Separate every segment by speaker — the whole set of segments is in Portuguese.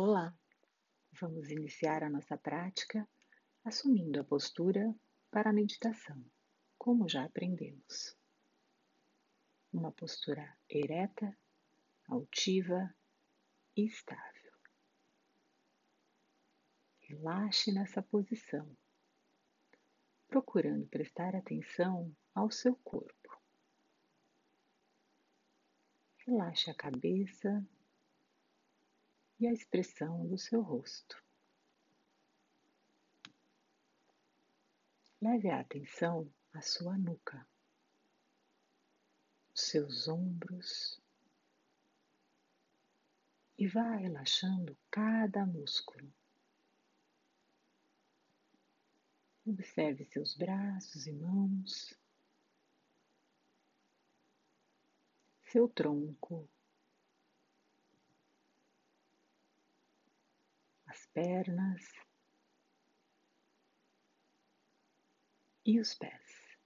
Speaker 1: Olá! Vamos iniciar a nossa prática assumindo a postura para a meditação, como já aprendemos. Uma postura ereta, altiva e estável. Relaxe nessa posição, procurando prestar atenção ao seu corpo. Relaxe a cabeça e a expressão do seu rosto. Leve a atenção à sua nuca, os seus ombros e vá relaxando cada músculo. Observe seus braços e mãos. seu tronco, pernas e os pés.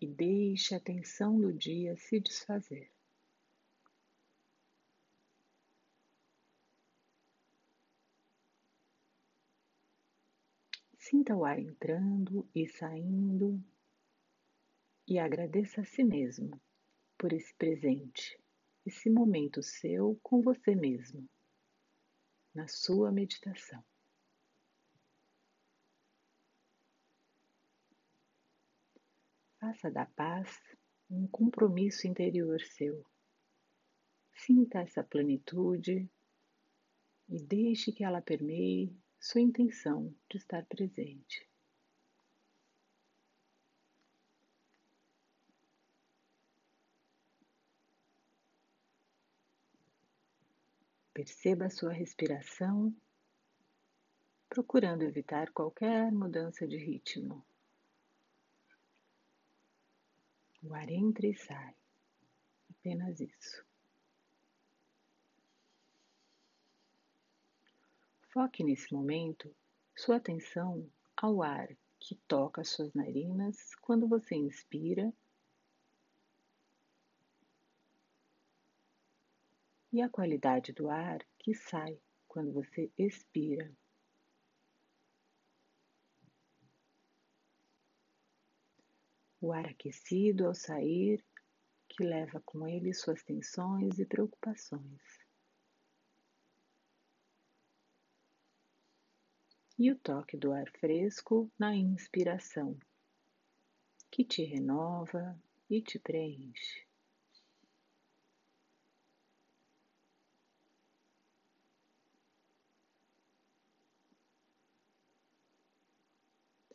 Speaker 1: E deixe a tensão do dia se desfazer. Sinta o ar entrando e saindo e agradeça a si mesmo por esse presente, esse momento seu com você mesmo, na sua meditação. Faça da paz um compromisso interior seu. Sinta essa plenitude e deixe que ela permeie sua intenção de estar presente. Perceba a sua respiração, procurando evitar qualquer mudança de ritmo. O ar entra e sai, apenas isso. Foque nesse momento sua atenção ao ar que toca suas narinas quando você inspira e a qualidade do ar que sai quando você expira. O ar aquecido ao sair, que leva com ele suas tensões e preocupações. E o toque do ar fresco na inspiração, que te renova e te preenche.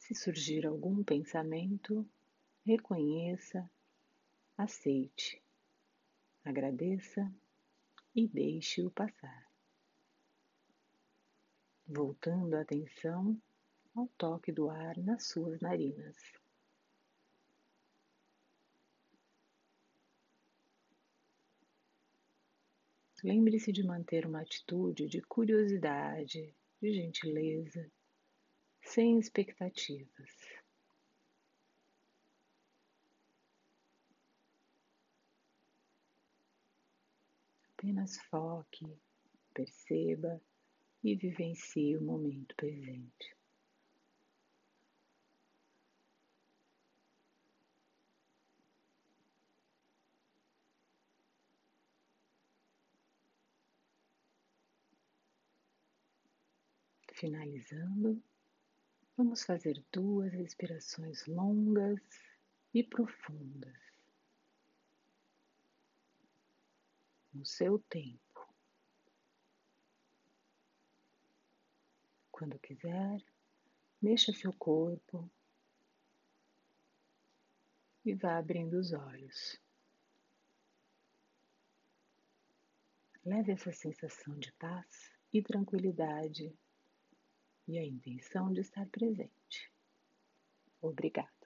Speaker 1: Se surgir algum pensamento, reconheça, aceite, agradeça e deixe-o passar. Voltando a atenção ao toque do ar nas suas narinas. Lembre-se de manter uma atitude de curiosidade, de gentileza, sem expectativas. Apenas foque, perceba e vivencie o momento presente. Finalizando, Vamos fazer duas respirações longas e profundas. No seu tempo. Quando quiser, mexa seu corpo e vá abrindo os olhos. Leve essa sensação de paz e tranquilidade e a intenção de estar presente. Obrigada.